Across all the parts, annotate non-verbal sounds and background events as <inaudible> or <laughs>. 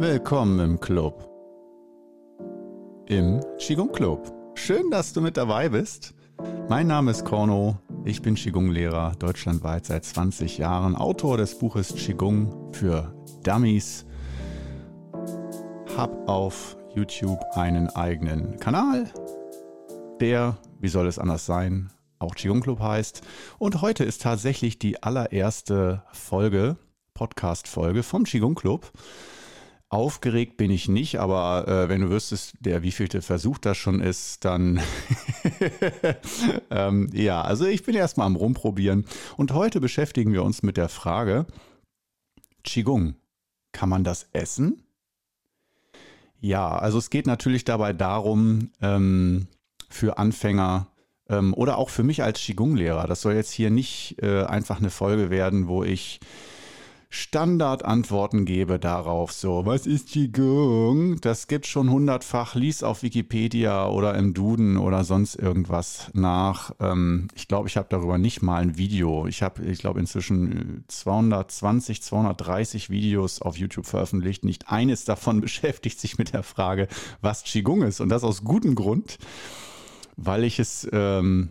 Willkommen im Club. Im Qigong Club. Schön, dass du mit dabei bist. Mein Name ist Korno. Ich bin Qigong-Lehrer, deutschlandweit seit 20 Jahren, Autor des Buches Qigong für Dummies. Hab auf YouTube einen eigenen Kanal, der, wie soll es anders sein, auch Qigong Club heißt. Und heute ist tatsächlich die allererste Folge, Podcast-Folge vom Qigong Club. Aufgeregt bin ich nicht, aber äh, wenn du wüsstest, der wievielte Versuch das schon ist, dann <laughs> ähm, ja, also ich bin erstmal am Rumprobieren. Und heute beschäftigen wir uns mit der Frage, Qigong, kann man das essen? Ja, also es geht natürlich dabei darum, ähm, für Anfänger ähm, oder auch für mich als Qigong-Lehrer, das soll jetzt hier nicht äh, einfach eine Folge werden, wo ich Standardantworten gebe darauf. So, was ist Qigong? Das gibt schon hundertfach. Lies auf Wikipedia oder im Duden oder sonst irgendwas nach. Ähm, ich glaube, ich habe darüber nicht mal ein Video. Ich habe, ich glaube, inzwischen 220, 230 Videos auf YouTube veröffentlicht. Nicht eines davon <laughs> beschäftigt sich mit der Frage, was Qigong ist. Und das aus gutem Grund, weil ich es ähm,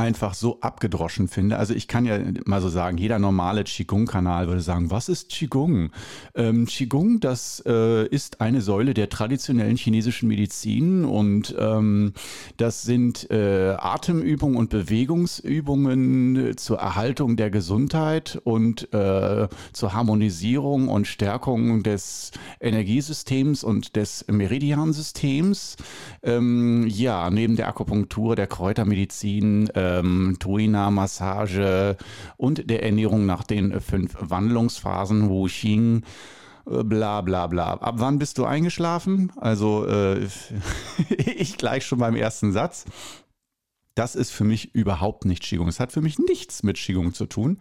einfach so abgedroschen finde. Also ich kann ja mal so sagen, jeder normale Qigong-Kanal würde sagen, was ist Qigong? Ähm, Qigong, das äh, ist eine Säule der traditionellen chinesischen Medizin und ähm, das sind äh, Atemübungen und Bewegungsübungen zur Erhaltung der Gesundheit und äh, zur Harmonisierung und Stärkung des Energiesystems und des Meridiansystems. Ähm, ja, neben der Akupunktur, der Kräutermedizin, ähm, Tuina-Massage und der Ernährung nach den fünf Wandlungsphasen, Wu Xing, äh, bla bla bla. Ab wann bist du eingeschlafen? Also äh, <laughs> ich gleich schon beim ersten Satz. Das ist für mich überhaupt nicht Qigong. Es hat für mich nichts mit Qigong zu tun.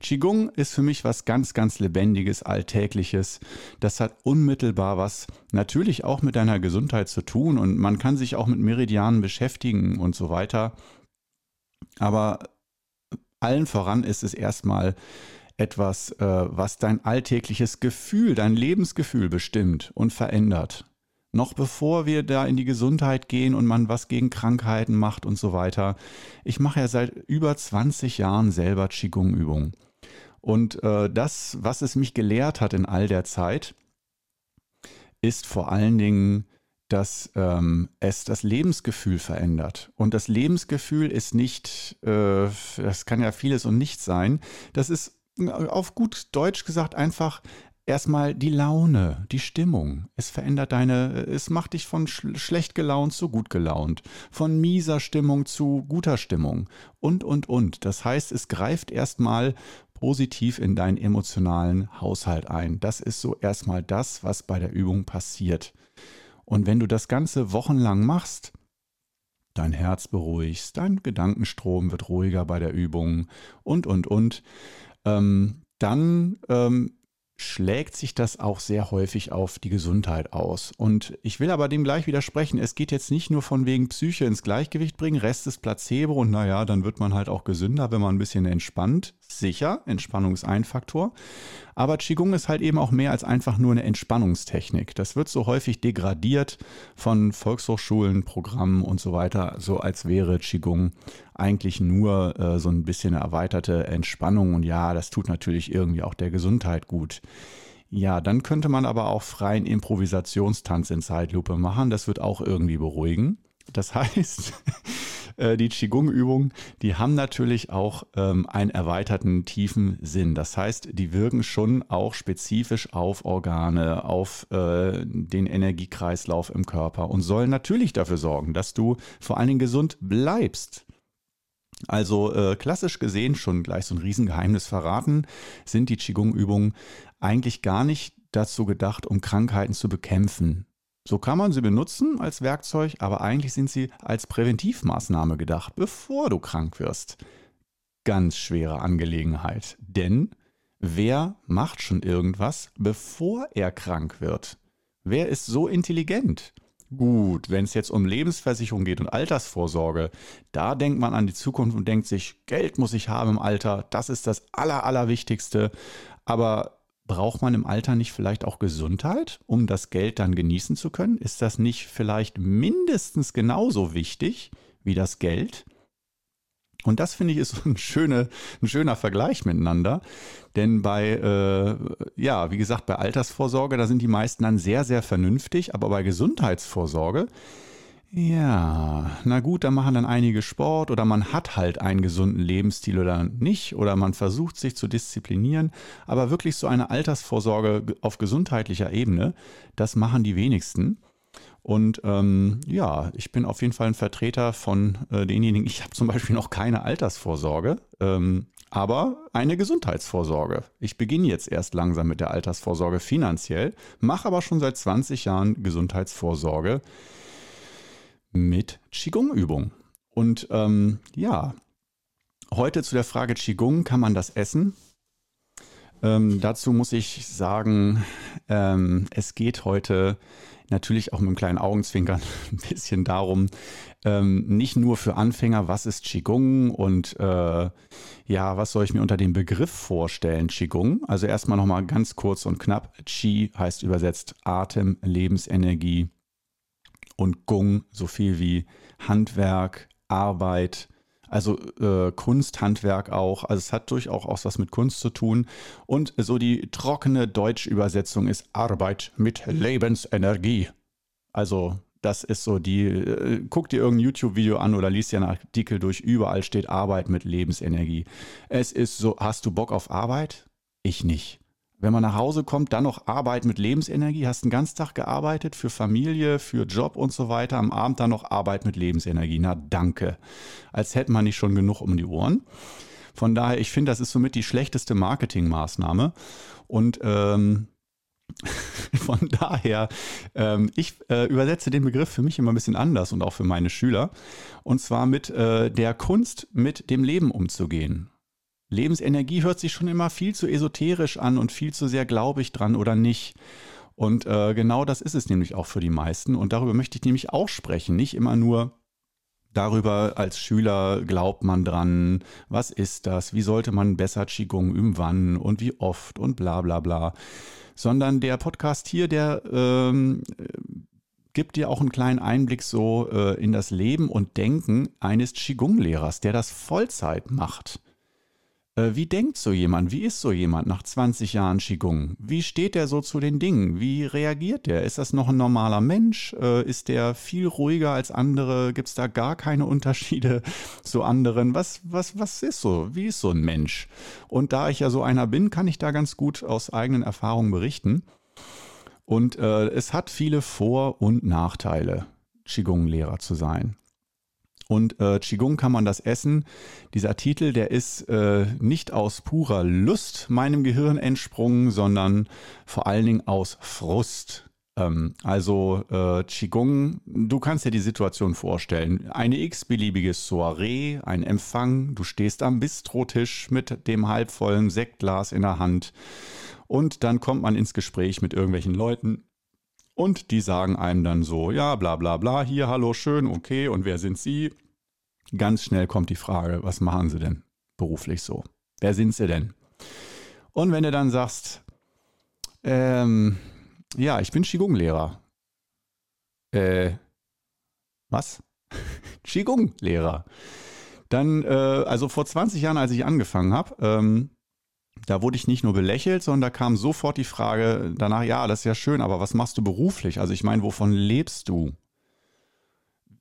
Qigong ist für mich was ganz, ganz Lebendiges, Alltägliches. Das hat unmittelbar was natürlich auch mit deiner Gesundheit zu tun und man kann sich auch mit Meridianen beschäftigen und so weiter. Aber allen voran ist es erstmal etwas, äh, was dein alltägliches Gefühl, dein Lebensgefühl bestimmt und verändert. Noch bevor wir da in die Gesundheit gehen und man was gegen Krankheiten macht und so weiter. Ich mache ja seit über 20 Jahren selber Qigong-Übungen. Und äh, das, was es mich gelehrt hat in all der Zeit, ist vor allen Dingen dass ähm, es das Lebensgefühl verändert. Und das Lebensgefühl ist nicht, äh, das kann ja vieles und nichts sein, das ist äh, auf gut Deutsch gesagt einfach erstmal die Laune, die Stimmung. Es verändert deine, es macht dich von sch schlecht gelaunt zu gut gelaunt, von mieser Stimmung zu guter Stimmung und, und, und. Das heißt, es greift erstmal positiv in deinen emotionalen Haushalt ein. Das ist so erstmal das, was bei der Übung passiert. Und wenn du das Ganze wochenlang machst, dein Herz beruhigst, dein Gedankenstrom wird ruhiger bei der Übung und, und, und, ähm, dann ähm, schlägt sich das auch sehr häufig auf die Gesundheit aus. Und ich will aber dem gleich widersprechen. Es geht jetzt nicht nur von wegen Psyche ins Gleichgewicht bringen, Rest ist Placebo und naja, dann wird man halt auch gesünder, wenn man ein bisschen entspannt. Sicher, Entspannung ist ein Faktor. Aber Qigong ist halt eben auch mehr als einfach nur eine Entspannungstechnik. Das wird so häufig degradiert von Volkshochschulen, Programmen und so weiter, so als wäre Qigong eigentlich nur äh, so ein bisschen erweiterte Entspannung. Und ja, das tut natürlich irgendwie auch der Gesundheit gut. Ja, dann könnte man aber auch freien Improvisationstanz in Zeitlupe machen. Das wird auch irgendwie beruhigen. Das <laughs> heißt, äh, die Qigong-Übungen, die haben natürlich auch ähm, einen erweiterten tiefen Sinn. Das heißt, die wirken schon auch spezifisch auf Organe, auf äh, den Energiekreislauf im Körper und sollen natürlich dafür sorgen, dass du vor allen Dingen gesund bleibst. Also äh, klassisch gesehen, schon gleich so ein Riesengeheimnis verraten, sind die Qigong-Übungen eigentlich gar nicht dazu gedacht, um Krankheiten zu bekämpfen. So kann man sie benutzen als Werkzeug, aber eigentlich sind sie als Präventivmaßnahme gedacht, bevor du krank wirst. Ganz schwere Angelegenheit, denn wer macht schon irgendwas, bevor er krank wird? Wer ist so intelligent? Gut, wenn es jetzt um Lebensversicherung geht und Altersvorsorge, da denkt man an die Zukunft und denkt sich, Geld muss ich haben im Alter, das ist das Aller, Allerwichtigste. Aber braucht man im Alter nicht vielleicht auch Gesundheit, um das Geld dann genießen zu können? Ist das nicht vielleicht mindestens genauso wichtig wie das Geld? Und das finde ich ist <laughs> ein, schöne, ein schöner Vergleich miteinander. Denn bei, äh, ja, wie gesagt, bei Altersvorsorge, da sind die meisten dann sehr, sehr vernünftig. Aber bei Gesundheitsvorsorge, ja, na gut, da machen dann einige Sport oder man hat halt einen gesunden Lebensstil oder nicht oder man versucht sich zu disziplinieren, aber wirklich so eine Altersvorsorge auf gesundheitlicher Ebene, das machen die wenigsten. Und ähm, ja, ich bin auf jeden Fall ein Vertreter von äh, denjenigen, ich habe zum Beispiel noch keine Altersvorsorge, ähm, aber eine Gesundheitsvorsorge. Ich beginne jetzt erst langsam mit der Altersvorsorge finanziell, mache aber schon seit 20 Jahren Gesundheitsvorsorge mit Qigong-Übung. Und ähm, ja, heute zu der Frage Qigong, kann man das essen? Ähm, dazu muss ich sagen, ähm, es geht heute natürlich auch mit einem kleinen Augenzwinkern <laughs> ein bisschen darum, ähm, nicht nur für Anfänger, was ist Qigong und äh, ja, was soll ich mir unter dem Begriff vorstellen, Qigong? Also erstmal nochmal ganz kurz und knapp. Qi heißt übersetzt Atem, Lebensenergie, und Gung so viel wie Handwerk, Arbeit, also äh, Kunst, Handwerk auch. Also es hat durchaus auch was mit Kunst zu tun. Und so die trockene Deutschübersetzung ist Arbeit mit Lebensenergie. Also das ist so die, äh, guck dir irgendein YouTube-Video an oder liest dir einen Artikel durch, überall steht Arbeit mit Lebensenergie. Es ist so, hast du Bock auf Arbeit? Ich nicht wenn man nach Hause kommt, dann noch Arbeit mit Lebensenergie, hast einen ganzen Tag gearbeitet für Familie, für Job und so weiter, am Abend dann noch Arbeit mit Lebensenergie. Na danke. Als hätte man nicht schon genug um die Ohren. Von daher, ich finde, das ist somit die schlechteste Marketingmaßnahme. Und ähm, <laughs> von daher, ähm, ich äh, übersetze den Begriff für mich immer ein bisschen anders und auch für meine Schüler. Und zwar mit äh, der Kunst, mit dem Leben umzugehen. Lebensenergie hört sich schon immer viel zu esoterisch an und viel zu sehr glaube ich dran oder nicht. Und äh, genau das ist es nämlich auch für die meisten. Und darüber möchte ich nämlich auch sprechen. Nicht immer nur darüber, als Schüler glaubt man dran, was ist das, wie sollte man besser Qigong üben, wann und wie oft und bla bla bla. Sondern der Podcast hier, der ähm, gibt dir auch einen kleinen Einblick so äh, in das Leben und Denken eines Qigong-Lehrers, der das Vollzeit macht. Äh, wie denkt so jemand? Wie ist so jemand nach 20 Jahren Qigong? Wie steht der so zu den Dingen? Wie reagiert der? Ist das noch ein normaler Mensch? Äh, ist der viel ruhiger als andere? Gibt es da gar keine Unterschiede <laughs> zu anderen? Was, was, was ist so? Wie ist so ein Mensch? Und da ich ja so einer bin, kann ich da ganz gut aus eigenen Erfahrungen berichten. Und äh, es hat viele Vor- und Nachteile, Qigong-Lehrer zu sein. Und äh, Qigong kann man das essen. Dieser Titel, der ist äh, nicht aus purer Lust meinem Gehirn entsprungen, sondern vor allen Dingen aus Frust. Ähm, also äh, Qigong, du kannst dir die Situation vorstellen. Eine x-beliebige Soiree, ein Empfang, du stehst am Bistrotisch mit dem halbvollen Sektglas in der Hand und dann kommt man ins Gespräch mit irgendwelchen Leuten und die sagen einem dann so, ja, bla bla bla, hier, hallo, schön, okay, und wer sind Sie? Ganz schnell kommt die Frage, was machen Sie denn beruflich so? Wer sind Sie denn? Und wenn du dann sagst, ähm, ja, ich bin Qigong-Lehrer. Äh, was? <laughs> Qigong-Lehrer. Dann, äh, also vor 20 Jahren, als ich angefangen habe, ähm, da wurde ich nicht nur belächelt, sondern da kam sofort die Frage danach, ja, das ist ja schön, aber was machst du beruflich? Also ich meine, wovon lebst du?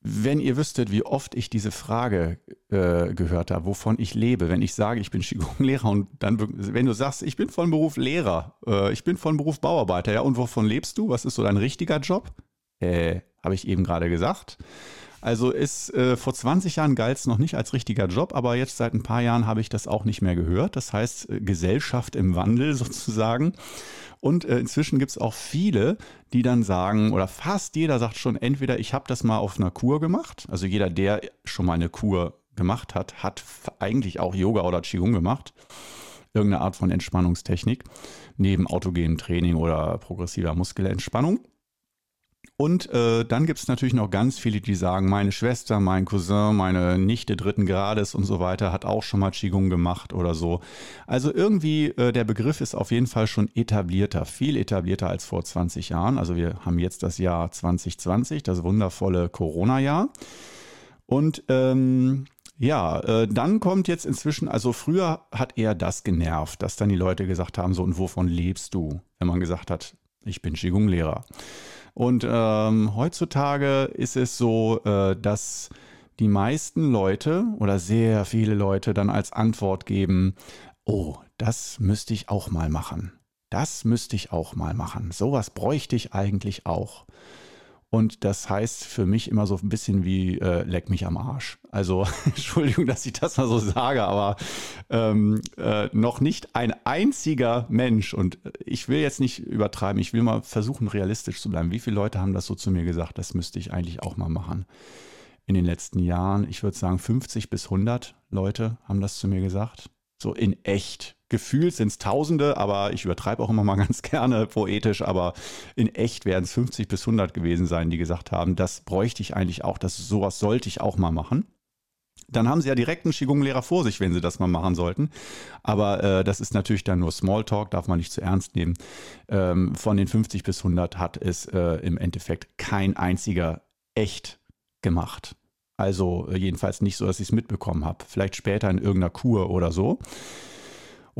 Wenn ihr wüsstet, wie oft ich diese Frage äh, gehört habe, wovon ich lebe, wenn ich sage, ich bin Qigong-Lehrer und dann, wenn du sagst, ich bin von Beruf Lehrer, äh, ich bin von Beruf Bauarbeiter, ja, und wovon lebst du? Was ist so dein richtiger Job? Äh, habe ich eben gerade gesagt. Also ist äh, vor 20 Jahren galt es noch nicht als richtiger Job, aber jetzt seit ein paar Jahren habe ich das auch nicht mehr gehört. Das heißt äh, Gesellschaft im Wandel <laughs> sozusagen. Und äh, inzwischen gibt es auch viele, die dann sagen, oder fast jeder sagt schon, entweder ich habe das mal auf einer Kur gemacht, also jeder, der schon mal eine Kur gemacht hat, hat eigentlich auch Yoga oder Qigong gemacht. Irgendeine Art von Entspannungstechnik, neben autogenem Training oder progressiver Muskelentspannung. Und äh, dann gibt es natürlich noch ganz viele, die sagen, meine Schwester, mein Cousin, meine Nichte dritten Grades und so weiter hat auch schon mal Qigong gemacht oder so. Also irgendwie, äh, der Begriff ist auf jeden Fall schon etablierter, viel etablierter als vor 20 Jahren. Also wir haben jetzt das Jahr 2020, das wundervolle Corona-Jahr. Und ähm, ja, äh, dann kommt jetzt inzwischen, also früher hat eher das genervt, dass dann die Leute gesagt haben, so und wovon lebst du? Wenn man gesagt hat, ich bin Qigong-Lehrer. Und ähm, heutzutage ist es so, äh, dass die meisten Leute oder sehr viele Leute dann als Antwort geben, oh, das müsste ich auch mal machen. Das müsste ich auch mal machen. Sowas bräuchte ich eigentlich auch. Und das heißt für mich immer so ein bisschen wie äh, leck mich am Arsch. Also <laughs> Entschuldigung, dass ich das mal so sage, aber ähm, äh, noch nicht ein einziger Mensch, und ich will jetzt nicht übertreiben, ich will mal versuchen, realistisch zu bleiben. Wie viele Leute haben das so zu mir gesagt, das müsste ich eigentlich auch mal machen? In den letzten Jahren, ich würde sagen 50 bis 100 Leute haben das zu mir gesagt. So in echt gefühlt sind es Tausende, aber ich übertreibe auch immer mal <laughs> ganz gerne poetisch, aber in echt werden es 50 bis 100 gewesen sein, die gesagt haben, das bräuchte ich eigentlich auch, das sowas sollte ich auch mal machen. Dann haben sie ja direkt einen Qigong-Lehrer vor sich, wenn sie das mal machen sollten. Aber äh, das ist natürlich dann nur Smalltalk, darf man nicht zu ernst nehmen. Ähm, von den 50 bis 100 hat es äh, im Endeffekt kein einziger echt gemacht. Also äh, jedenfalls nicht so, dass ich es mitbekommen habe. Vielleicht später in irgendeiner Kur oder so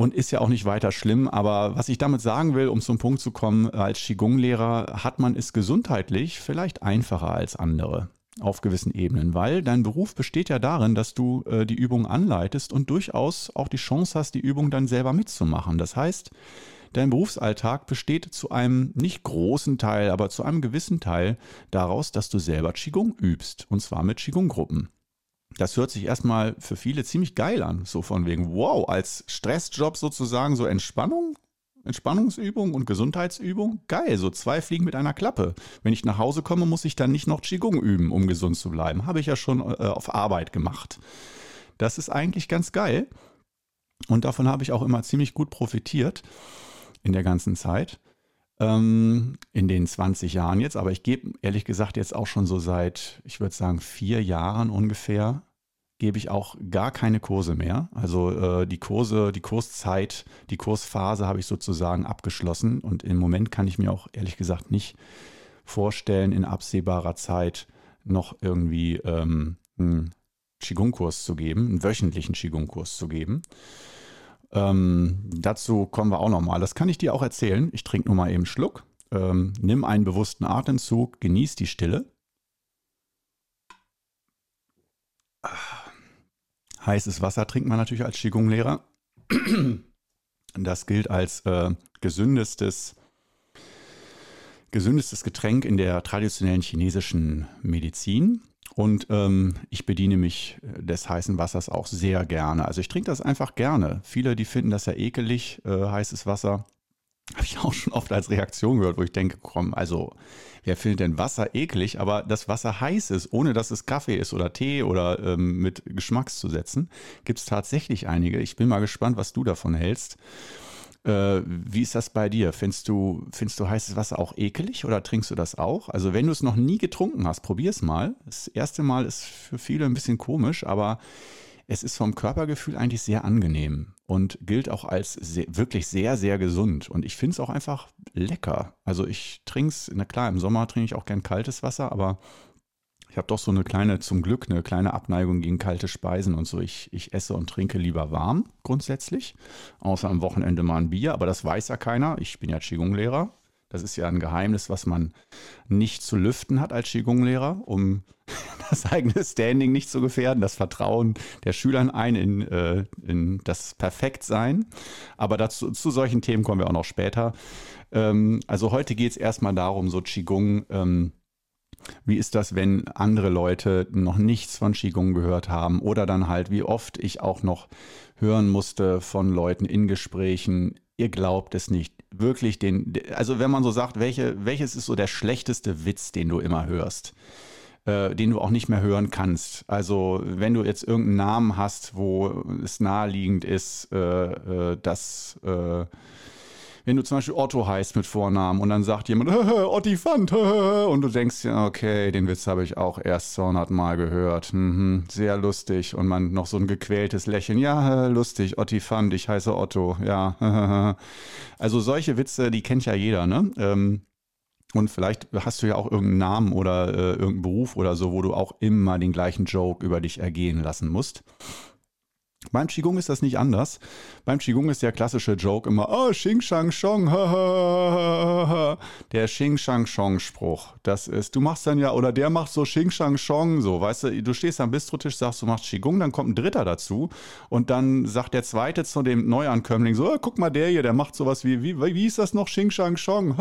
und ist ja auch nicht weiter schlimm. Aber was ich damit sagen will, um zum Punkt zu kommen, als Qigong-Lehrer hat man es gesundheitlich vielleicht einfacher als andere auf gewissen Ebenen, weil dein Beruf besteht ja darin, dass du äh, die Übung anleitest und durchaus auch die Chance hast, die Übung dann selber mitzumachen. Das heißt, dein Berufsalltag besteht zu einem nicht großen Teil, aber zu einem gewissen Teil daraus, dass du selber Qigong übst und zwar mit Qigong-Gruppen. Das hört sich erstmal für viele ziemlich geil an. So von wegen, wow, als Stressjob sozusagen so Entspannung, Entspannungsübung und Gesundheitsübung. Geil, so zwei Fliegen mit einer Klappe. Wenn ich nach Hause komme, muss ich dann nicht noch Qigong üben, um gesund zu bleiben. Habe ich ja schon äh, auf Arbeit gemacht. Das ist eigentlich ganz geil. Und davon habe ich auch immer ziemlich gut profitiert in der ganzen Zeit ähm, in den 20 Jahren jetzt, aber ich gebe ehrlich gesagt jetzt auch schon so seit, ich würde sagen, vier Jahren ungefähr, gebe ich auch gar keine Kurse mehr. Also äh, die Kurse, die Kurszeit, die Kursphase habe ich sozusagen abgeschlossen und im Moment kann ich mir auch ehrlich gesagt nicht vorstellen, in absehbarer Zeit noch irgendwie ähm, einen Qigong-Kurs zu geben, einen wöchentlichen Qigong-Kurs zu geben. Ähm, dazu kommen wir auch nochmal. Das kann ich dir auch erzählen. Ich trinke nur mal eben einen Schluck. Ähm, nimm einen bewussten Atemzug, genieß die Stille. Heißes Wasser trinkt man natürlich als Qigong-Lehrer. Das gilt als äh, gesündestes, gesündestes Getränk in der traditionellen chinesischen Medizin. Und ähm, ich bediene mich des heißen Wassers auch sehr gerne. Also ich trinke das einfach gerne. Viele, die finden das ja ekelig, äh, heißes Wasser. Habe ich auch schon oft als Reaktion gehört, wo ich denke, komm, also wer findet denn Wasser eklig? Aber das Wasser heiß ist, ohne dass es Kaffee ist oder Tee oder ähm, mit Geschmackszusätzen, gibt es tatsächlich einige. Ich bin mal gespannt, was du davon hältst. Äh, wie ist das bei dir? Findest du, findest du heißes Wasser auch ekelig oder trinkst du das auch? Also wenn du es noch nie getrunken hast, probier es mal. Das erste Mal ist für viele ein bisschen komisch, aber es ist vom Körpergefühl eigentlich sehr angenehm und gilt auch als sehr, wirklich sehr, sehr gesund. Und ich finde es auch einfach lecker. Also ich trinke es, na klar, im Sommer trinke ich auch gern kaltes Wasser, aber ich habe doch so eine kleine, zum Glück, eine kleine Abneigung gegen kalte Speisen und so. Ich, ich esse und trinke lieber warm grundsätzlich, außer am Wochenende mal ein Bier, aber das weiß ja keiner. Ich bin ja Qigong-Lehrer. Das ist ja ein Geheimnis, was man nicht zu lüften hat als Qigong-Lehrer, um <laughs> das eigene Standing nicht zu gefährden, das Vertrauen der Schülern ein in, äh, in das Perfektsein. Aber dazu, zu solchen Themen kommen wir auch noch später. Ähm, also heute geht es erstmal darum, so Qigong. Ähm, wie ist das, wenn andere Leute noch nichts von Qigong gehört haben oder dann halt, wie oft ich auch noch hören musste von Leuten in Gesprächen, ihr glaubt es nicht. Wirklich den, also wenn man so sagt, welche, welches ist so der schlechteste Witz, den du immer hörst? Äh, den du auch nicht mehr hören kannst. Also wenn du jetzt irgendeinen Namen hast, wo es naheliegend ist, äh, äh dass äh, wenn du zum Beispiel Otto heißt mit Vornamen und dann sagt jemand, <laughs> Ottifant, und du denkst, ja, okay, den Witz habe ich auch erst 200 Mal gehört. Mhm, sehr lustig. Und man noch so ein gequältes Lächeln, ja, lustig, Ottifant, ich heiße Otto, ja. Also solche Witze, die kennt ja jeder, ne? Ähm, und vielleicht hast du ja auch irgendeinen Namen oder äh, irgendeinen Beruf oder so, wo du auch immer den gleichen Joke über dich ergehen lassen musst. Beim Qigong ist das nicht anders. Beim Qigong ist der klassische Joke immer, oh, Xing Shang Shong, ha, ha, ha, Der Xing Shang Shong Spruch. Das ist, du machst dann ja, oder der macht so Xing Shang Shong, so, weißt du, du stehst am Bistrotisch, sagst, du machst Qigong, dann kommt ein Dritter dazu und dann sagt der Zweite zu dem Neuankömmling so, oh, guck mal, der hier, der macht sowas wie, wie, wie ist das noch, Xing Shang Shong.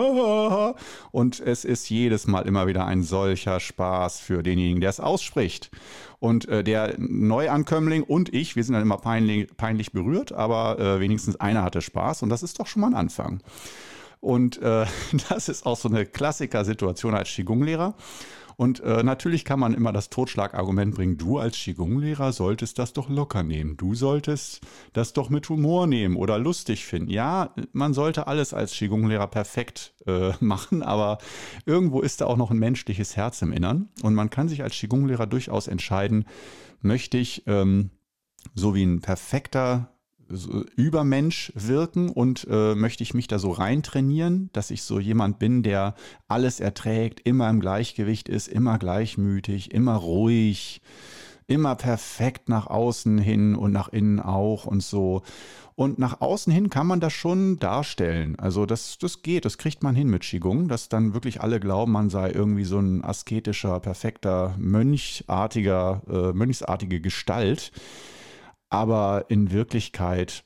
Und es ist jedes Mal immer wieder ein solcher Spaß für denjenigen, der es ausspricht. Und äh, der Neuankömmling und ich, wir sind dann immer peinlich, peinlich berührt, aber äh, wenigstens einer hatte Spaß und das ist doch schon mal ein Anfang. Und äh, <laughs> das ist auch so eine Klassiker-Situation als Qigong-Lehrer. Und äh, natürlich kann man immer das Totschlagargument bringen, du als Qigong-Lehrer solltest das doch locker nehmen. Du solltest das doch mit Humor nehmen oder lustig finden. Ja, man sollte alles als Qigong-Lehrer perfekt äh, <laughs> machen, aber irgendwo ist da auch noch ein menschliches Herz im Innern. Und man kann sich als Qigong-Lehrer durchaus entscheiden, möchte ich ähm, so wie ein perfekter Übermensch wirken und äh, möchte ich mich da so rein trainieren, dass ich so jemand bin, der alles erträgt, immer im Gleichgewicht ist, immer gleichmütig, immer ruhig, immer perfekt nach außen hin und nach innen auch und so. Und nach außen hin kann man das schon darstellen. Also das, das geht, das kriegt man hin mit Qigong, dass dann wirklich alle glauben, man sei irgendwie so ein asketischer, perfekter, mönchartiger, äh, mönchsartige Gestalt aber in Wirklichkeit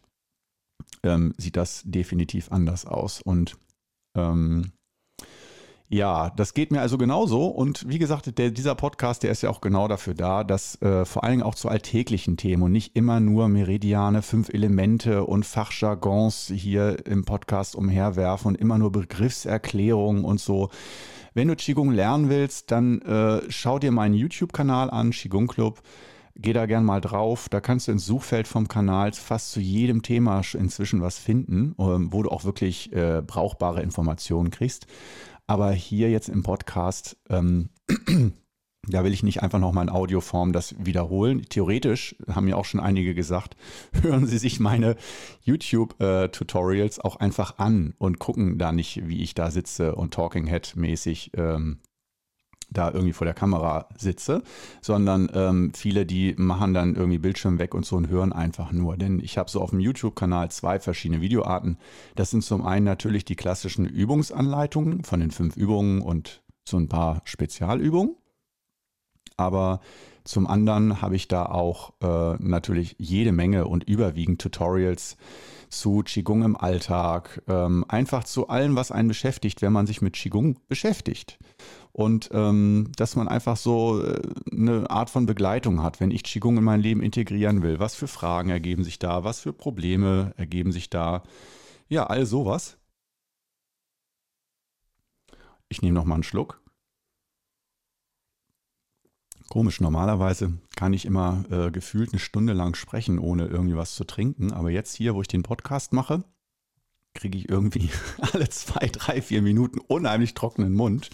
ähm, sieht das definitiv anders aus. Und ähm, ja, das geht mir also genauso. Und wie gesagt, der, dieser Podcast, der ist ja auch genau dafür da, dass äh, vor allen Dingen auch zu alltäglichen Themen und nicht immer nur Meridiane, fünf Elemente und Fachjargons hier im Podcast umherwerfen und immer nur Begriffserklärungen und so. Wenn du Qigong lernen willst, dann äh, schau dir meinen YouTube-Kanal an, Qigong Club. Geh da gern mal drauf. Da kannst du ins Suchfeld vom Kanal fast zu jedem Thema inzwischen was finden, ähm, wo du auch wirklich äh, brauchbare Informationen kriegst. Aber hier jetzt im Podcast, ähm, <clears throat> da will ich nicht einfach nochmal in Audioform das wiederholen. Theoretisch haben ja auch schon einige gesagt, <laughs> hören Sie sich meine YouTube-Tutorials äh, auch einfach an und gucken da nicht, wie ich da sitze und Talking Head mäßig ähm, da irgendwie vor der Kamera sitze, sondern ähm, viele, die machen dann irgendwie Bildschirm weg und so und hören einfach nur. Denn ich habe so auf dem YouTube-Kanal zwei verschiedene Videoarten. Das sind zum einen natürlich die klassischen Übungsanleitungen von den fünf Übungen und so ein paar Spezialübungen. Aber zum anderen habe ich da auch äh, natürlich jede Menge und überwiegend Tutorials zu Qigong im Alltag, ähm, einfach zu allem, was einen beschäftigt, wenn man sich mit Qigong beschäftigt und ähm, dass man einfach so äh, eine Art von Begleitung hat, wenn ich Qigong in mein Leben integrieren will. Was für Fragen ergeben sich da? Was für Probleme ergeben sich da? Ja, all sowas. Ich nehme noch mal einen Schluck. Komisch, normalerweise kann ich immer äh, gefühlt eine Stunde lang sprechen, ohne irgendwie was zu trinken. Aber jetzt hier, wo ich den Podcast mache, kriege ich irgendwie <laughs> alle zwei, drei, vier Minuten unheimlich trockenen Mund.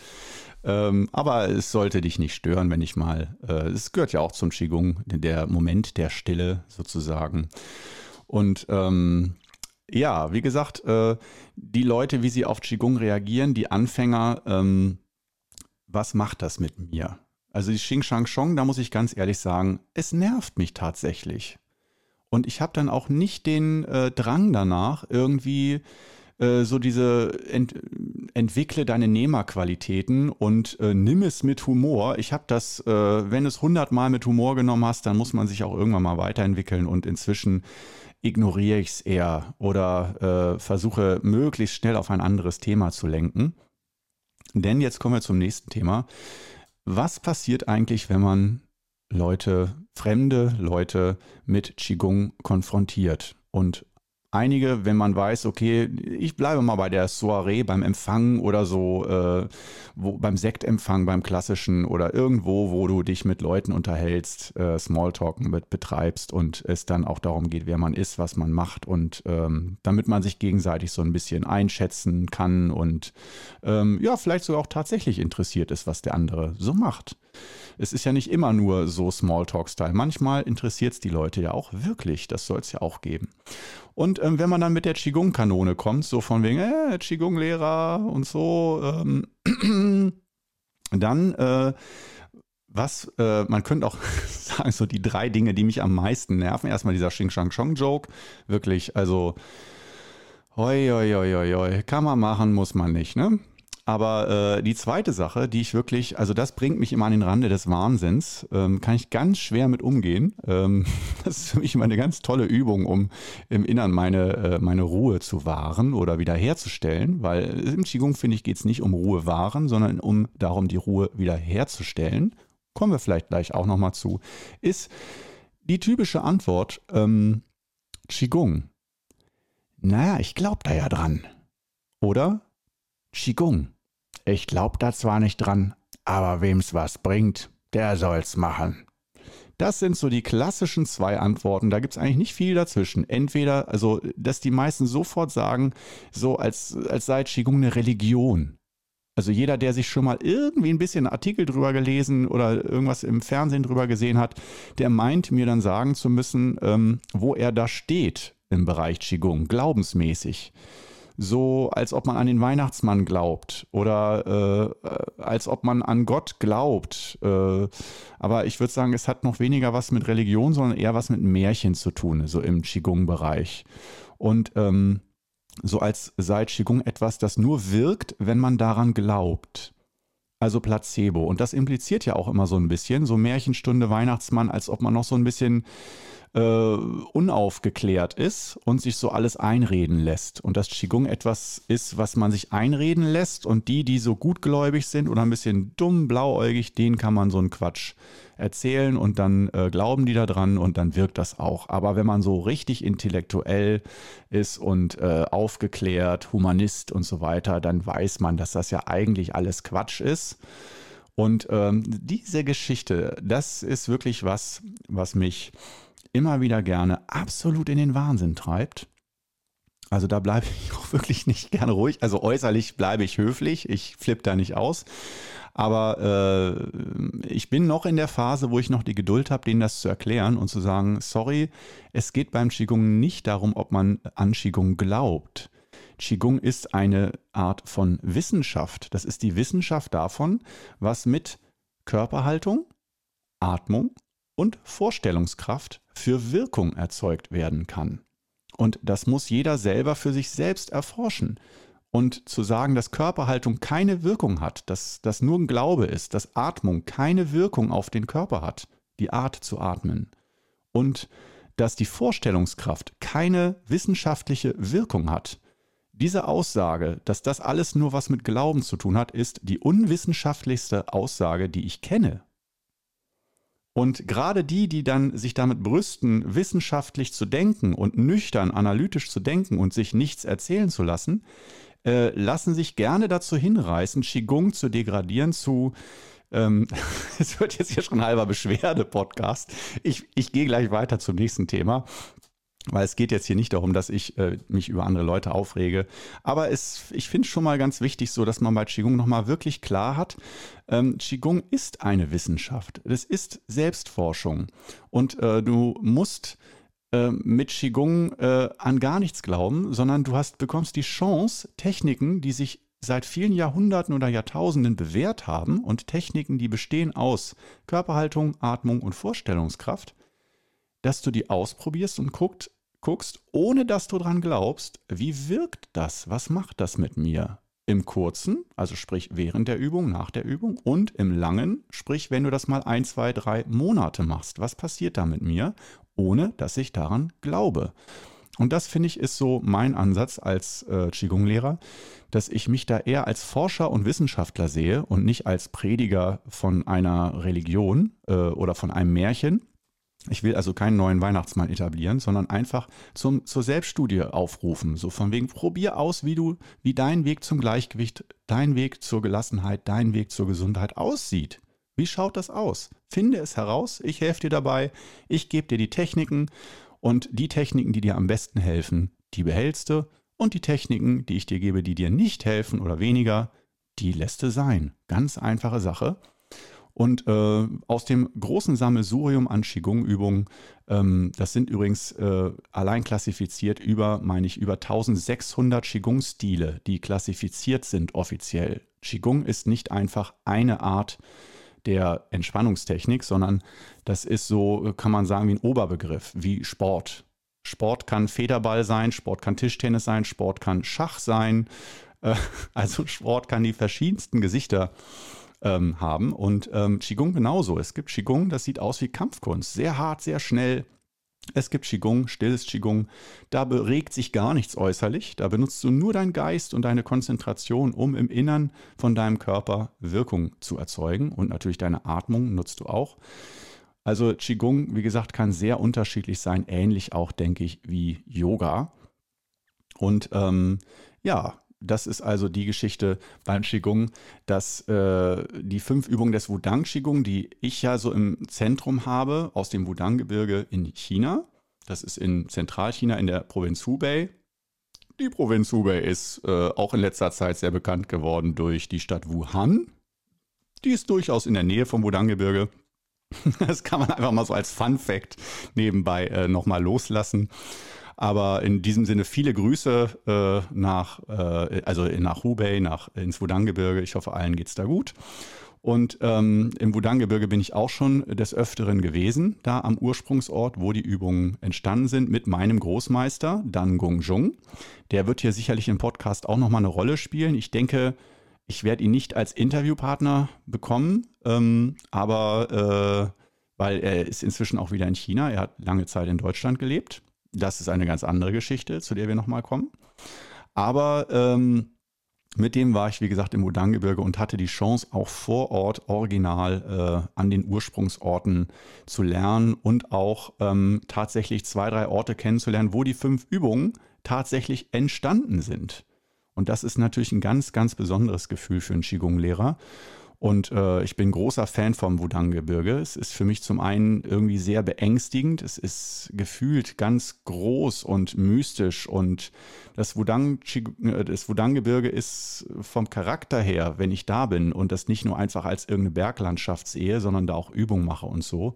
Ähm, aber es sollte dich nicht stören, wenn ich mal, äh, es gehört ja auch zum Qigong, der Moment der Stille sozusagen. Und ähm, ja, wie gesagt, äh, die Leute, wie sie auf Qigong reagieren, die Anfänger, ähm, was macht das mit mir? Also die Xing Shang Chong, da muss ich ganz ehrlich sagen, es nervt mich tatsächlich. Und ich habe dann auch nicht den äh, Drang danach, irgendwie äh, so diese ent, entwickle deine Nehmerqualitäten und äh, nimm es mit Humor. Ich habe das, äh, wenn du es hundertmal mit Humor genommen hast, dann muss man sich auch irgendwann mal weiterentwickeln und inzwischen ignoriere ich es eher oder äh, versuche möglichst schnell auf ein anderes Thema zu lenken. Denn jetzt kommen wir zum nächsten Thema. Was passiert eigentlich, wenn man Leute, fremde Leute mit Qigong konfrontiert? Und einige, wenn man weiß, okay, ich bleibe mal bei der Soiree, beim Empfang oder so, äh, wo, beim Sektempfang, beim klassischen oder irgendwo, wo du dich mit Leuten unterhältst, äh, Smalltalk mit betreibst und es dann auch darum geht, wer man ist, was man macht und ähm, damit man sich gegenseitig so ein bisschen einschätzen kann und ähm, ja, vielleicht sogar auch tatsächlich interessiert ist, was der andere so macht. Es ist ja nicht immer nur so Smalltalk-Style. Manchmal interessiert es die Leute ja auch wirklich. Das soll es ja auch geben. Und ähm, wenn man dann mit der Qigong-Kanone kommt, so von wegen, äh, Qigong-Lehrer und so, ähm, <clears throat> dann, äh, was, äh, man könnte auch <laughs> sagen, so die drei Dinge, die mich am meisten nerven. Erstmal dieser Xing Shang Chong Joke. Wirklich, also, hoi, hoi, hoi, hoi, hoi. kann man machen, muss man nicht, ne? Aber äh, die zweite Sache, die ich wirklich, also das bringt mich immer an den Rande des Wahnsinns, ähm, kann ich ganz schwer mit umgehen. Ähm, <laughs> das ist für mich immer eine ganz tolle Übung, um im Innern meine, äh, meine Ruhe zu wahren oder wiederherzustellen, weil im Qigong, finde ich, geht es nicht um Ruhe wahren, sondern um darum, die Ruhe wiederherzustellen. Kommen wir vielleicht gleich auch nochmal zu. Ist die typische Antwort, ähm, Qigong. Naja, ich glaube da ja dran. Oder Qigong. Ich glaub da zwar nicht dran, aber wem's was bringt, der soll's machen. Das sind so die klassischen zwei Antworten. Da gibt es eigentlich nicht viel dazwischen. Entweder, also, dass die meisten sofort sagen, so als, als sei Qigong eine Religion. Also jeder, der sich schon mal irgendwie ein bisschen Artikel drüber gelesen oder irgendwas im Fernsehen drüber gesehen hat, der meint mir dann sagen zu müssen, ähm, wo er da steht im Bereich Qigong, glaubensmäßig so, als ob man an den Weihnachtsmann glaubt oder äh, als ob man an Gott glaubt. Äh, aber ich würde sagen, es hat noch weniger was mit Religion, sondern eher was mit Märchen zu tun, so im Qigong-Bereich. Und ähm, so als sei Qigong etwas, das nur wirkt, wenn man daran glaubt. Also Placebo. Und das impliziert ja auch immer so ein bisschen, so Märchenstunde Weihnachtsmann, als ob man noch so ein bisschen äh, unaufgeklärt ist und sich so alles einreden lässt. Und dass Qigong etwas ist, was man sich einreden lässt und die, die so gutgläubig sind oder ein bisschen dumm, blauäugig, denen kann man so einen Quatsch erzählen und dann äh, glauben die da dran und dann wirkt das auch. Aber wenn man so richtig intellektuell ist und äh, aufgeklärt, Humanist und so weiter, dann weiß man, dass das ja eigentlich alles Quatsch ist. Und ähm, diese Geschichte, das ist wirklich was, was mich immer wieder gerne absolut in den Wahnsinn treibt. Also da bleibe ich <laughs> auch wirklich nicht gerne ruhig. Also äußerlich bleibe ich höflich, ich flippe da nicht aus. Aber äh, ich bin noch in der Phase, wo ich noch die Geduld habe, denen das zu erklären und zu sagen, sorry, es geht beim Qigong nicht darum, ob man an Qigong glaubt. Qigong ist eine Art von Wissenschaft. Das ist die Wissenschaft davon, was mit Körperhaltung, Atmung und Vorstellungskraft für Wirkung erzeugt werden kann. Und das muss jeder selber für sich selbst erforschen. Und zu sagen, dass Körperhaltung keine Wirkung hat, dass das nur ein Glaube ist, dass Atmung keine Wirkung auf den Körper hat, die Art zu atmen. Und dass die Vorstellungskraft keine wissenschaftliche Wirkung hat. Diese Aussage, dass das alles nur was mit Glauben zu tun hat, ist die unwissenschaftlichste Aussage, die ich kenne. Und gerade die, die dann sich damit brüsten, wissenschaftlich zu denken und nüchtern, analytisch zu denken und sich nichts erzählen zu lassen, äh, lassen sich gerne dazu hinreißen, Qigong zu degradieren zu ähm, <laughs> es wird jetzt hier schon ein halber Beschwerde-Podcast. Ich, ich gehe gleich weiter zum nächsten Thema. Weil es geht jetzt hier nicht darum, dass ich äh, mich über andere Leute aufrege. Aber es, ich finde es schon mal ganz wichtig, so dass man bei Qigong nochmal wirklich klar hat, ähm, Qigong ist eine Wissenschaft. Es ist Selbstforschung. Und äh, du musst äh, mit Qigong äh, an gar nichts glauben, sondern du hast, bekommst die Chance, Techniken, die sich seit vielen Jahrhunderten oder Jahrtausenden bewährt haben und Techniken, die bestehen aus Körperhaltung, Atmung und Vorstellungskraft, dass du die ausprobierst und guckt, guckst, ohne dass du dran glaubst, wie wirkt das? Was macht das mit mir? Im kurzen, also sprich während der Übung, nach der Übung und im langen, sprich wenn du das mal ein, zwei, drei Monate machst. Was passiert da mit mir, ohne dass ich daran glaube? Und das finde ich ist so mein Ansatz als äh, Qigong-Lehrer, dass ich mich da eher als Forscher und Wissenschaftler sehe und nicht als Prediger von einer Religion äh, oder von einem Märchen, Ich will also keinen neuen Weihnachtsmann etablieren, sondern einfach zum, zur Selbststudie aufrufen. So von wegen, probier aus, wie du, wie dein Weg zum Gleichgewicht, dein Weg zur Gelassenheit, dein Weg zur Gesundheit aussieht. Wie schaut das aus? Finde es heraus, ich helfe dir dabei, ich gebe dir die Techniken und die Techniken, die dir am besten helfen, die behältst du und die Techniken, die ich dir gebe, die dir nicht helfen oder weniger, die lässt du sein. Ganz einfache Sache. Und äh, aus dem großen Sammelsurium an Qigong-Übungen, ähm, das sind übrigens äh, allein klassifiziert über, meine ich, über 1600 Qigong-Stile, die klassifiziert sind offiziell. Qigong ist nicht einfach eine Art der Entspannungstechnik, sondern das ist so, kann man sagen, wie ein Oberbegriff, wie Sport. Sport kann Federball sein, Sport kann Tischtennis sein, Sport kann Schach sein. Äh, <laughs> also Sport kann die verschiedensten Gesichter ähm, haben. Und ähm, Qigong genauso. Es gibt Qigong, das sieht aus wie Kampfkunst. Sehr hart, sehr schnell. Es gibt Qigong, stilles Qigong. Da beregt sich gar nichts äußerlich. Da benutzt du nur deinen Geist und deine Konzentration, um im Innern von deinem Körper Wirkung zu erzeugen. Und natürlich deine Atmung nutzt du auch. Also Qigong, wie gesagt, kann sehr unterschiedlich sein, ähnlich auch, denke ich, wie Yoga. Und ähm, ja, das ist also die Geschichte beim Qigong, dass äh, die fünf Übungen des Wudang Qigong, die ich ja so im Zentrum habe, aus dem Wudang-Gebirge in China, das ist in Zentralchina in der Provinz Hubei. Die Provinz Hubei ist äh, auch in letzter Zeit sehr bekannt geworden durch die Stadt Wuhan. Die ist durchaus in der Nähe vom Wudang-Gebirge. <laughs> Das kann man einfach mal so als Fun Fact nebenbei äh, nochmal loslassen. Aber in diesem Sinne viele Grüße äh, nach, äh, also nach Hubei, nach, ins Wudang-Gebirge. Ich hoffe, allen geht es da gut. Und ähm, im Wudang-Gebirge bin ich auch schon des Öfteren gewesen, da am Ursprungsort, wo die Übungen entstanden sind, mit meinem Großmeister Dan Gongzhong. Der wird hier sicherlich im Podcast auch nochmal eine Rolle spielen. Ich denke, ich werde ihn nicht als Interviewpartner bekommen, ähm, aber äh, weil er ist inzwischen auch wieder in China. Er hat lange Zeit in Deutschland gelebt. Das ist eine ganz andere Geschichte, zu der wir nochmal kommen. Aber ähm, mit dem war ich, wie gesagt, im Wudang-Gebirge und hatte die Chance, auch vor Ort original äh, an den Ursprungsorten zu lernen und auch ähm, tatsächlich zwei, drei Orte kennenzulernen, wo die fünf Übungen tatsächlich entstanden sind. Und das ist natürlich ein ganz, ganz besonderes Gefühl für einen Qigong-Lehrer. Und äh, ich bin großer Fan vom Wudang-Gebirge. Es ist für mich zum einen irgendwie sehr beängstigend. Es ist gefühlt ganz groß und mystisch. Und das Wudang-Gebirge Wudang ist vom Charakter her, wenn ich da bin und das nicht nur einfach als irgendeine Berglandschaft sehe, sondern da auch Übung mache und so.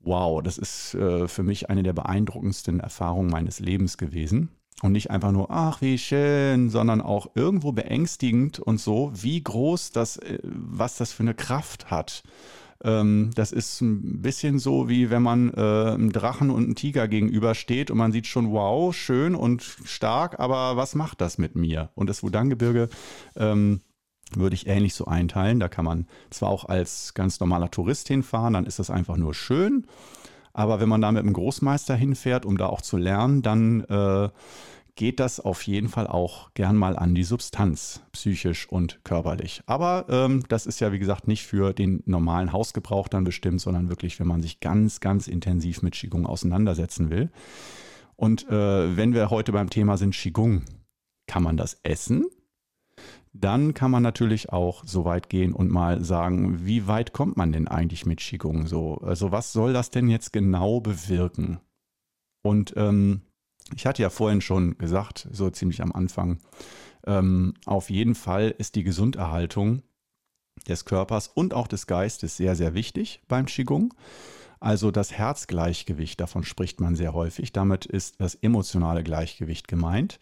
Wow, das ist äh, für mich eine der beeindruckendsten Erfahrungen meines Lebens gewesen. Und nicht einfach nur, ach, wie schön, sondern auch irgendwo beängstigend und so, wie groß das, äh, was das für eine Kraft hat. Ähm, das ist ein bisschen so, wie wenn man äh, einem Drachen und einem Tiger gegenübersteht und man sieht schon, wow, schön und stark, aber was macht das mit mir? Und das Wudang-Gebirge ähm, würde ich ähnlich so einteilen. Da kann man zwar auch als ganz normaler Tourist hinfahren, dann ist das einfach nur schön. Aber wenn man da mit einem Großmeister hinfährt, um da auch zu lernen, dann äh, geht das auf jeden Fall auch gern mal an die Substanz, psychisch und körperlich. Aber ähm, das ist ja, wie gesagt, nicht für den normalen Hausgebrauch dann bestimmt, sondern wirklich, wenn man sich ganz, ganz intensiv mit Qigong auseinandersetzen will. Und äh, wenn wir heute beim Thema sind Qigong, kann man das essen? Dann kann man natürlich auch so weit gehen und mal sagen, wie weit kommt man denn eigentlich mit Qigong so? Also was soll das denn jetzt genau bewirken? Und ähm, ich hatte ja vorhin schon gesagt, so ziemlich am Anfang, ähm, auf jeden Fall ist die Gesunderhaltung des Körpers und auch des Geistes sehr, sehr wichtig beim Qigong. Also das Herzgleichgewicht, davon spricht man sehr häufig. Damit ist das emotionale Gleichgewicht gemeint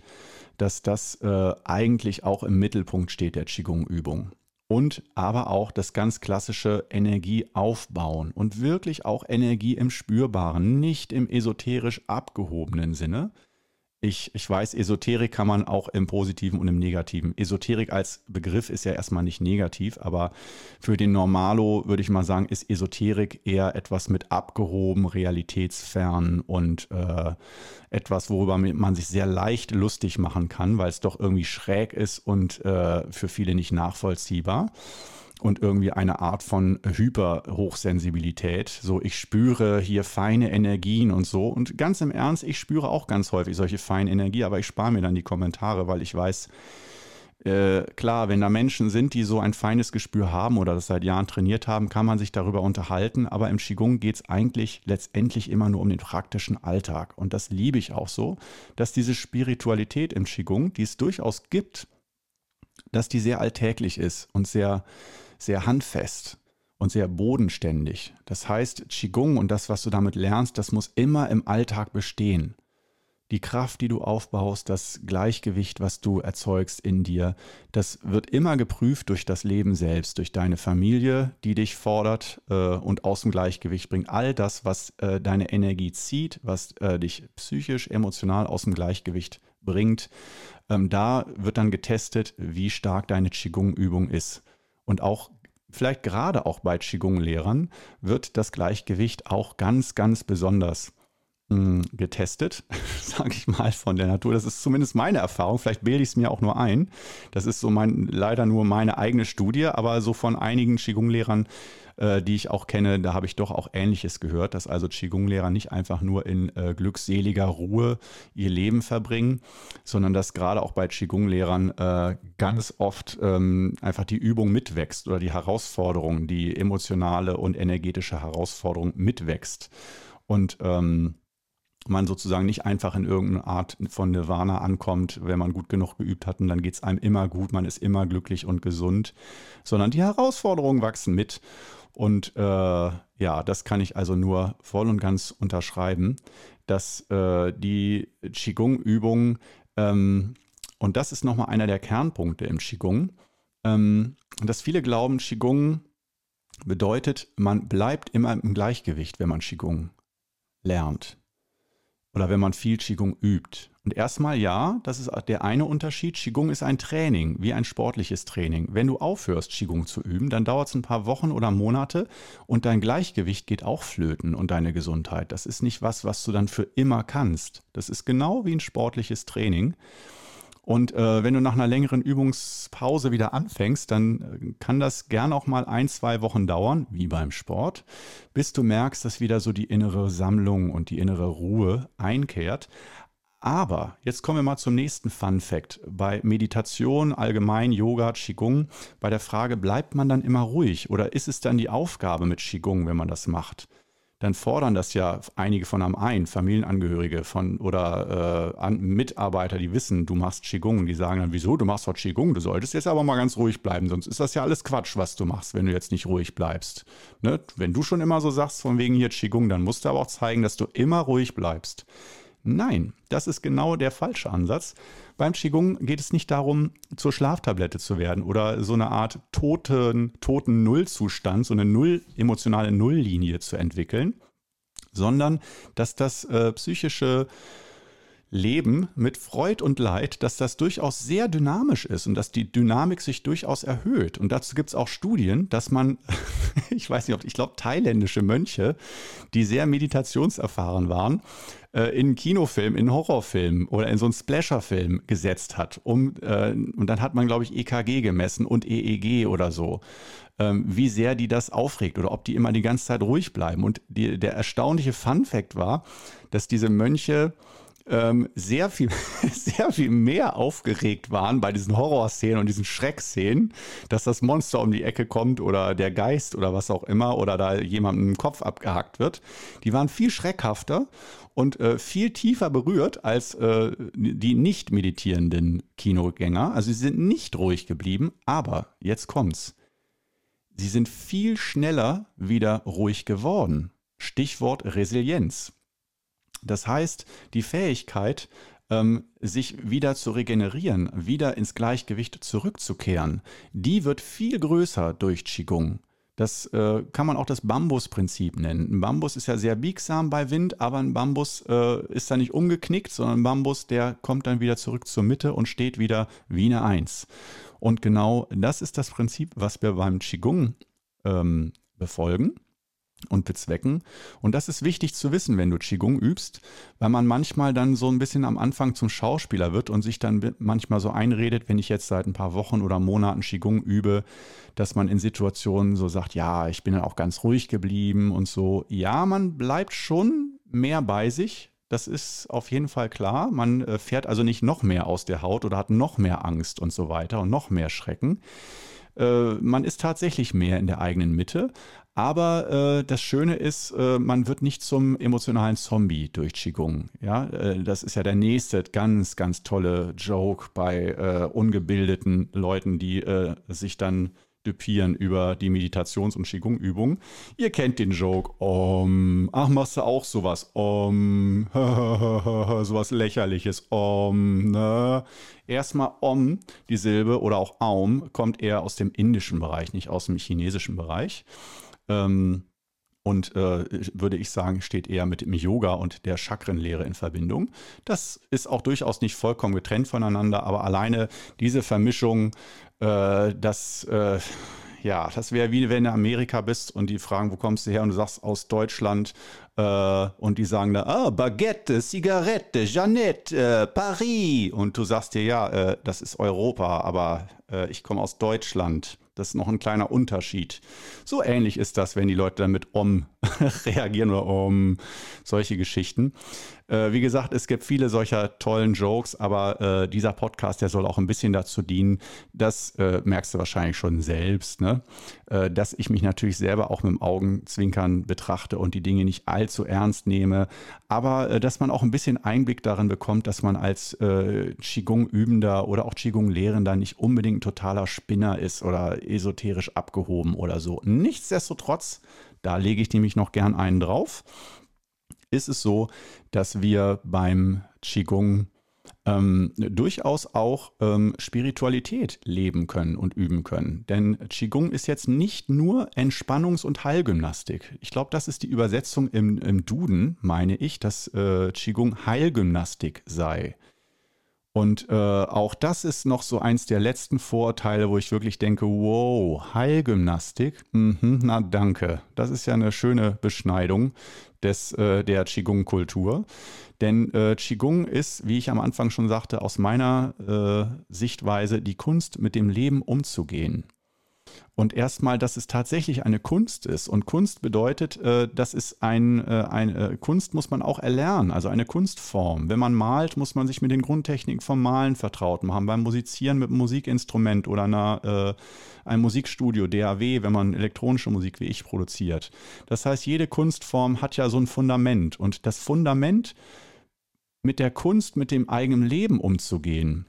dass das äh, eigentlich auch im Mittelpunkt steht der Qigong-Übung. Und aber auch das ganz klassische Energie aufbauen und wirklich auch Energie im Spürbaren, nicht im esoterisch abgehobenen Sinne, ich, ich weiß, Esoterik kann man auch im Positiven und im Negativen. Esoterik als Begriff ist ja erstmal nicht negativ, aber für den Normalo würde ich mal sagen, ist Esoterik eher etwas mit abgehoben, realitätsfern und äh, etwas, worüber man sich sehr leicht lustig machen kann, weil es doch irgendwie schräg ist und äh, für viele nicht nachvollziehbar. Und irgendwie eine Art von Hyperhochsensibilität. So, ich spüre hier feine Energien und so. Und ganz im Ernst, ich spüre auch ganz häufig solche feine Energie, aber ich spare mir dann die Kommentare, weil ich weiß, äh, klar, wenn da Menschen sind, die so ein feines Gespür haben oder das seit Jahren trainiert haben, kann man sich darüber unterhalten. Aber im Qigong geht es eigentlich letztendlich immer nur um den praktischen Alltag. Und das liebe ich auch so, dass diese Spiritualität im Qigong, die es durchaus gibt, dass die sehr alltäglich ist und sehr, sehr handfest und sehr bodenständig. Das heißt, Qigong und das, was du damit lernst, das muss immer im Alltag bestehen. Die Kraft, die du aufbaust, das Gleichgewicht, was du erzeugst in dir, das wird immer geprüft durch das Leben selbst, durch deine Familie, die dich fordert äh, und aus dem Gleichgewicht bringt. All das, was äh, deine Energie zieht, was äh, dich psychisch, emotional aus dem Gleichgewicht bringt, ähm, da wird dann getestet, wie stark deine Qigong-Übung ist. Und auch vielleicht gerade auch bei Qigong-Lehrern wird das Gleichgewicht auch ganz, ganz besonders hm, getestet, <laughs> sage ich mal, von der Natur. Das ist zumindest meine Erfahrung. Vielleicht bilde ich es mir auch nur ein. Das ist so mein, leider nur meine eigene Studie, aber so von einigen Qigong-Lehrern, äh, die ich auch kenne, da habe ich doch auch Ähnliches gehört, dass also Qigong-Lehrer nicht einfach nur in äh, glückseliger Ruhe ihr Leben verbringen, sondern dass gerade auch bei Qigong-Lehrern äh, ganz oft ähm, einfach die Übung mitwächst oder die Herausforderung, die emotionale und energetische Herausforderung mitwächst. Und ähm, man sozusagen nicht einfach in irgendeine Art von Nirvana ankommt, wenn man gut genug geübt hat und dann geht es einem immer gut, man ist immer glücklich und gesund, sondern die Herausforderungen wachsen mit. Und äh, ja, das kann ich also nur voll und ganz unterschreiben, dass äh, die Qigong-Übung, ähm, und das ist nochmal einer der Kernpunkte im Qigong, ähm, dass viele glauben, Qigong bedeutet, man bleibt immer im Gleichgewicht, wenn man Qigong lernt oder wenn man viel Qigong übt. Und erstmal ja, das ist der eine Unterschied. Qigong ist ein Training, wie ein sportliches Training. Wenn du aufhörst, Qigong zu üben, dann dauert es ein paar Wochen oder Monate und dein Gleichgewicht geht auch flöten und deine Gesundheit. Das ist nicht was, was du dann für immer kannst. Das ist genau wie ein sportliches Training. Und äh, wenn du nach einer längeren Übungspause wieder anfängst, dann äh, kann das gern auch mal ein, zwei Wochen dauern, wie beim Sport, bis du merkst, dass wieder so die innere Sammlung und die innere Ruhe einkehrt. Aber jetzt kommen wir mal zum nächsten Fun Fact. Bei Meditation, allgemein Yoga, Qigong, bei der Frage, bleibt man dann immer ruhig oder ist es dann die Aufgabe mit Qigong, wenn man das macht? Dann fordern das ja einige von einem ein, Familienangehörige von oder äh, an, Mitarbeiter, die wissen, du machst Qigong, die sagen dann, wieso, du machst doch Qigong, du solltest jetzt aber mal ganz ruhig bleiben, sonst ist das ja alles Quatsch, was du machst, wenn du jetzt nicht ruhig bleibst. Ne? Wenn du schon immer so sagst, von wegen hier Qigong, dann musst du aber auch zeigen, dass du immer ruhig bleibst. Nein, das ist genau der falsche Ansatz. Beim Qigong geht es nicht darum, zur Schlaftablette zu werden oder so eine Art toten, toten Nullzustand, so eine Null, emotionale Nulllinie zu entwickeln, sondern dass das äh, psychische Leben mit Freud und Leid, dass das durchaus sehr dynamisch ist und dass die Dynamik sich durchaus erhöht. Und dazu gibt es auch Studien, dass man, <laughs> ich weiß nicht, ob ich glaube, thailändische Mönche, die sehr meditationserfahren waren, äh, in Kinofilm, in Horrorfilm oder in so einen Splasher-Film gesetzt hat. Um, äh, und dann hat man, glaube ich, EKG gemessen und EEG oder so. Ähm, wie sehr die das aufregt oder ob die immer die ganze Zeit ruhig bleiben. Und die, der erstaunliche Fun-Fact war, dass diese Mönche ähm, sehr viel, <laughs> sehr viel mehr aufgeregt waren bei diesen Horrorszenen und diesen Schreckszenen, dass das Monster um die Ecke kommt oder der Geist oder was auch immer oder da jemandem im Kopf abgehackt wird. Die waren viel schreckhafter und äh, viel tiefer berührt als äh, die nicht meditierenden Kinogänger. Also sie sind nicht ruhig geblieben, aber jetzt kommt's. Sie sind viel schneller wieder ruhig geworden. Stichwort Resilienz. Das heißt, die Fähigkeit, ähm, sich wieder zu regenerieren, wieder ins Gleichgewicht zurückzukehren, die wird viel größer durch Qigong. Das äh, kann man auch das Bambusprinzip nennen. Ein Bambus ist ja sehr biegsam bei Wind, aber ein Bambus äh, ist da nicht umgeknickt, sondern ein Bambus, der kommt dann wieder zurück zur Mitte und steht wieder wie eine Eins. Und genau das ist das Prinzip, was wir beim Qigong ähm, befolgen. Und bezwecken. Und das ist wichtig zu wissen, wenn du Qigong übst, weil man manchmal dann so ein bisschen am Anfang zum Schauspieler wird und sich dann manchmal so einredet, wenn ich jetzt seit ein paar Wochen oder Monaten Qigong übe, dass man in Situationen so sagt, ja, ich bin dann auch ganz ruhig geblieben und so. Ja, man bleibt schon mehr bei sich. Das ist auf jeden Fall klar. Man äh, fährt also nicht noch mehr aus der Haut oder hat noch mehr Angst und so weiter und noch mehr Schrecken äh, man ist tatsächlich mehr in der eigenen Mitte, aber äh, das Schöne ist, äh, man wird nicht zum emotionalen Zombie durch Qigong. Ja, äh, das ist ja der nächste ganz, ganz tolle Joke bei äh, ungebildeten Leuten, die äh, sich dann düpieren über die Meditations- und Qigong-Übung. Ihr kennt den Joke. Om. Ach, machst du auch sowas? Om. <laughs> sowas lächerliches. Om. Ne? Erstmal Om, die Silbe oder auch Aum, kommt eher aus dem indischen Bereich, nicht aus dem chinesischen Bereich. Ähm, und äh, würde ich sagen, steht eher mit dem Yoga und der Chakrenlehre in Verbindung. Das ist auch durchaus nicht vollkommen getrennt voneinander, aber alleine diese Vermischung, äh, das, äh, ja, das wäre wie wenn du in Amerika bist und die fragen, wo kommst du her? Und du sagst aus Deutschland äh, und die sagen da, ah, Baguette, Zigarette, Jeannette, äh, Paris. Und du sagst dir, ja, äh, das ist Europa, aber äh, ich komme aus Deutschland. Das ist noch ein kleiner Unterschied. So ähnlich ist das, wenn die Leute dann mit Om <laughs> reagieren oder Om, solche Geschichten. Äh, wie gesagt, es gibt viele solcher tollen Jokes, aber äh, dieser Podcast, der soll auch ein bisschen dazu dienen, das äh, merkst du wahrscheinlich schon selbst, ne? Äh, dass ich mich natürlich selber auch mit dem Augenzwinkern betrachte und die Dinge nicht allzu ernst nehme, aber äh, dass man auch ein bisschen Einblick darin bekommt, dass man als Qigong-Übender oder auch Qigong-Lehrender nicht unbedingt ein totaler Spinner ist oder esoterisch abgehoben oder so. Nichtsdestotrotz, da lege ich nämlich noch gern einen drauf ist es so, dass wir beim Qigong ähm, durchaus auch ähm, Spiritualität leben können und üben können. Denn Qigong ist jetzt nicht nur Entspannungs- und Heilgymnastik. Ich glaube, das ist die Übersetzung im, im Duden, meine ich, dass äh, Qigong Heilgymnastik sei. Und äh, auch das ist noch so eins der letzten Vorurteile, wo ich wirklich denke, wow, Heilgymnastik, mhm, na danke. Das ist ja eine schöne Beschneidung des, äh, der Qigong-Kultur. Denn äh, Qigong ist, wie ich am Anfang schon sagte, aus meiner äh, Sichtweise die Kunst, mit dem Leben umzugehen. Und erstmal, dass es tatsächlich eine Kunst ist. Und Kunst bedeutet, äh, das ist ein, äh, ein äh, Kunst muss man auch erlernen, also eine Kunstform. Wenn man malt, muss man sich mit den Grundtechniken vom Malen vertraut machen. Beim Musizieren mit einem Musikinstrument oder einer, äh, einem Musikstudio, DAW, wenn man elektronische Musik wie ich produziert. Das heißt, jede Kunstform hat ja so ein Fundament. Und das Fundament mit der Kunst, mit dem eigenen Leben umzugehen,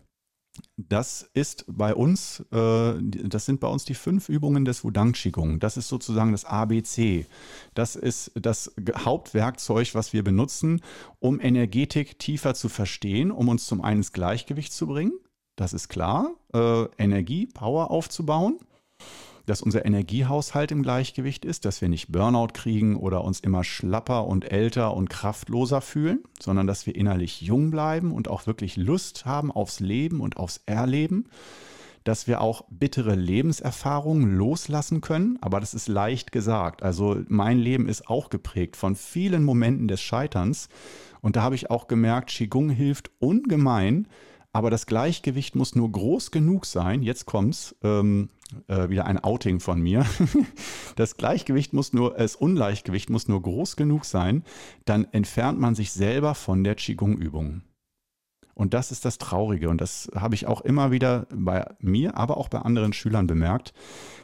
das ist bei uns, äh, das sind bei uns die fünf Übungen des Wudang Qigong. Das ist sozusagen das ABC. Das ist das Hauptwerkzeug, was wir benutzen, um Energetik tiefer zu verstehen, um uns zum einen ins Gleichgewicht zu bringen. Das ist klar. Äh, Energie, Power aufzubauen dass unser Energiehaushalt im Gleichgewicht ist, dass wir nicht Burnout kriegen oder uns immer schlapper und älter und kraftloser fühlen, sondern dass wir innerlich jung bleiben und auch wirklich Lust haben aufs Leben und aufs Erleben, dass wir auch bittere Lebenserfahrungen loslassen können, aber das ist leicht gesagt. Also mein Leben ist auch geprägt von vielen Momenten des Scheiterns und da habe ich auch gemerkt, Qigong hilft ungemein, aber das Gleichgewicht muss nur groß genug sein. Jetzt kommt's, ähm, äh, wieder ein Outing von mir. <laughs> Das Gleichgewicht muss nur, das Ungleichgewicht muss nur groß genug sein, dann entfernt man sich selber von der Qigong-Übung. Und das ist das Traurige. Und das habe ich auch immer wieder bei mir, aber auch bei anderen Schülern bemerkt.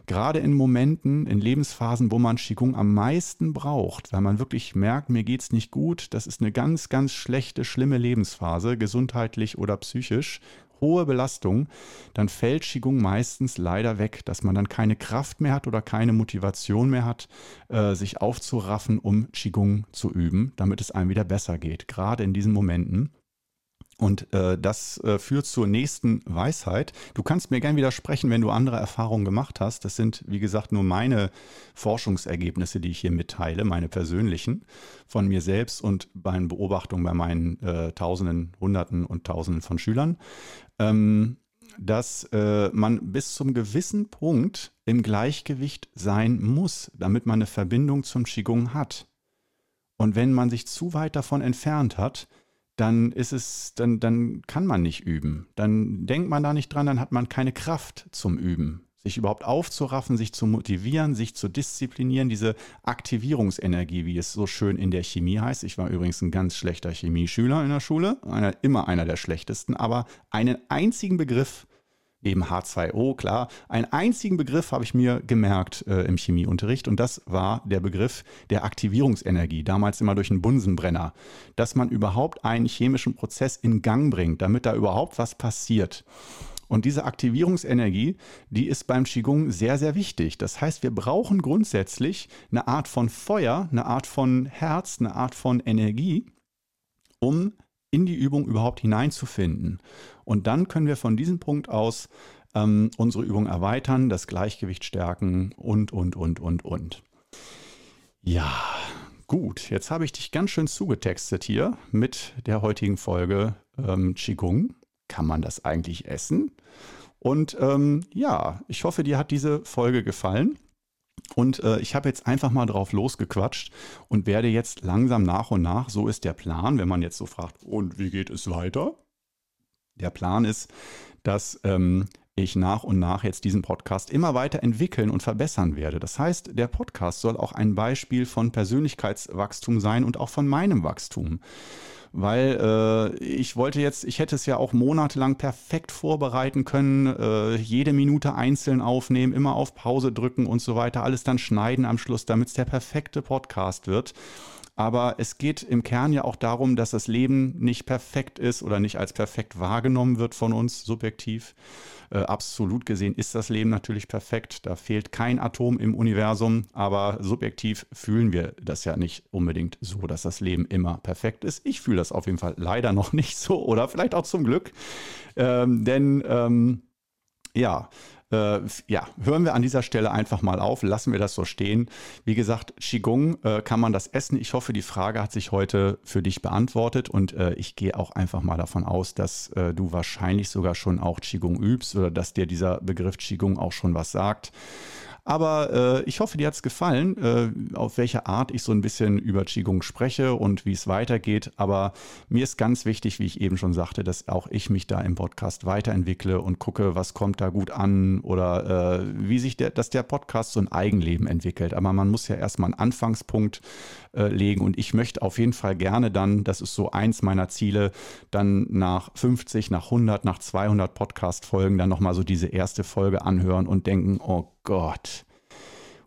Gerade in Momenten, in Lebensphasen, wo man Qigong am meisten braucht, weil man wirklich merkt, mir geht es nicht gut, das ist eine ganz, ganz schlechte, schlimme Lebensphase, gesundheitlich oder psychisch hohe Belastung, dann fällt Qigong meistens leider weg, dass man dann keine Kraft mehr hat oder keine Motivation mehr hat, äh, sich aufzuraffen, um Qigong zu üben, damit es einem wieder besser geht. Gerade in diesen Momenten. Und äh, das äh, führt zur nächsten Weisheit. Du kannst mir gern widersprechen, wenn du andere Erfahrungen gemacht hast. Das sind, wie gesagt, nur meine Forschungsergebnisse, die ich hier mitteile, meine persönlichen, von mir selbst und meinen Beobachtungen bei meinen äh, Tausenden, Hunderten und Tausenden von Schülern. Ähm, dass äh, man bis zum gewissen Punkt im Gleichgewicht sein muss, damit man eine Verbindung zum Qigong hat. Und wenn man sich zu weit davon entfernt hat, dann ist es, dann, dann kann man nicht üben. Dann denkt man da nicht dran, dann hat man keine Kraft zum Üben sich überhaupt aufzuraffen, sich zu motivieren, sich zu disziplinieren, diese Aktivierungsenergie, wie es so schön in der Chemie heißt. Ich war übrigens ein ganz schlechter Chemieschüler in der Schule, einer, immer einer der schlechtesten, aber einen einzigen Begriff, neben H2O, klar, einen einzigen Begriff habe ich mir gemerkt äh, im Chemieunterricht und das war der Begriff der Aktivierungsenergie, damals immer durch einen Bunsenbrenner, dass man überhaupt einen chemischen Prozess in Gang bringt, damit da überhaupt was passiert. Und diese Aktivierungsenergie, die ist beim Qigong sehr, sehr wichtig. Das heißt, wir brauchen grundsätzlich eine Art von Feuer, eine Art von Herz, eine Art von Energie, um in die Übung überhaupt hineinzufinden. Und dann können wir von diesem Punkt aus ähm, unsere Übung erweitern, das Gleichgewicht stärken und, und, und, und, und. Ja, gut. Jetzt habe ich dich ganz schön zugetextet hier mit der heutigen Folge ähm, Qigong kann man das eigentlich essen? Und ähm, ja, ich hoffe, dir hat diese Folge gefallen. Und äh, ich habe jetzt einfach mal drauf losgequatscht und werde jetzt langsam nach und nach, so ist der Plan, wenn man jetzt so fragt, und wie geht es weiter? Der Plan ist, dass ähm, ich nach und nach jetzt diesen Podcast immer weiter entwickeln und verbessern werde. Das heißt, der Podcast soll auch ein Beispiel von Persönlichkeitswachstum sein und auch von meinem Wachstum weil äh, ich wollte jetzt, ich hätte es ja auch monatelang perfekt vorbereiten können, äh, jede Minute einzeln aufnehmen, immer auf Pause drücken und so weiter, alles dann schneiden am Schluss, damit es der perfekte Podcast wird. Aber es geht im Kern ja auch darum, dass das Leben nicht perfekt ist oder nicht als perfekt wahrgenommen wird von uns subjektiv. Äh, absolut gesehen ist das Leben natürlich perfekt. Da fehlt kein Atom im Universum, aber subjektiv fühlen wir das ja nicht unbedingt so, dass das Leben immer perfekt ist. Ich fühle das auf jeden Fall leider <laughs> noch nicht so oder vielleicht auch zum Glück. Ähm, denn ähm, ja, äh, ja, hören wir an dieser Stelle einfach mal auf, lassen wir das so stehen. Wie gesagt, Qigong, äh, kann man das essen? Ich hoffe, die Frage hat sich heute für dich beantwortet und äh, ich gehe auch einfach mal davon aus, dass äh, du wahrscheinlich sogar schon auch Qigong übst oder dass dir dieser Begriff Qigong auch schon was sagt. Aber äh, ich hoffe, dir hat es gefallen, äh, auf welche Art ich so ein bisschen über Qigong spreche und wie es weitergeht. Aber mir ist ganz wichtig, wie ich eben schon sagte, dass auch ich mich da im Podcast weiterentwickle und gucke, was kommt da gut an oder äh, wie sich der, dass der Podcast so ein Eigenleben entwickelt. Aber man muss ja erstmal einen Anfangspunkt äh, legen und ich möchte auf jeden Fall gerne dann, das ist so eins meiner Ziele, dann nach 50, nach 100, nach 200 Podcast-Folgen dann nochmal so diese erste Folge anhören und denken, oh Gott.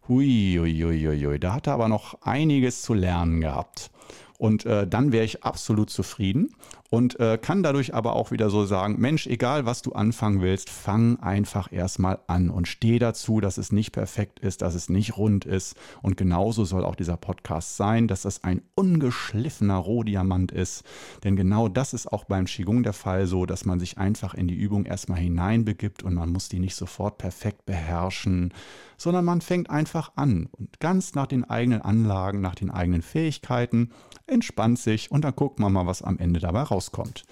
Hui, hui, hui, hui, da hat er aber noch einiges zu lernen gehabt. Und äh, dann wäre ich absolut zufrieden und äh, kann dadurch aber auch wieder so sagen, Mensch, egal was du anfangen willst, fang einfach erstmal an und steh dazu, dass es nicht perfekt ist, dass es nicht rund ist. Und genauso soll auch dieser Podcast sein, dass das ein ungeschliffener Rohdiamant ist. Denn genau das ist auch beim Qigong der Fall so, dass man sich einfach in die Übung erstmal hineinbegibt und man muss die nicht sofort perfekt beherrschen, sondern man fängt einfach an und ganz nach den eigenen Anlagen, nach den eigenen Fähigkeiten entspannt sich und dann guckt man mal, was am Ende dabei rauskommt.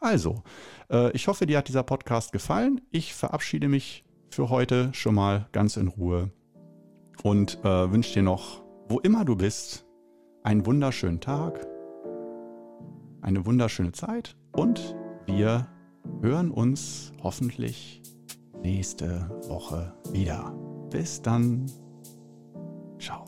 Also, äh, ich hoffe, dir hat dieser Podcast gefallen. Ich verabschiede mich für heute schon mal ganz in Ruhe und äh, wünsche dir noch, wo immer du bist, einen wunderschönen Tag, eine wunderschöne Zeit und wir hören uns hoffentlich nächste Woche wieder. Bis dann. Ciao.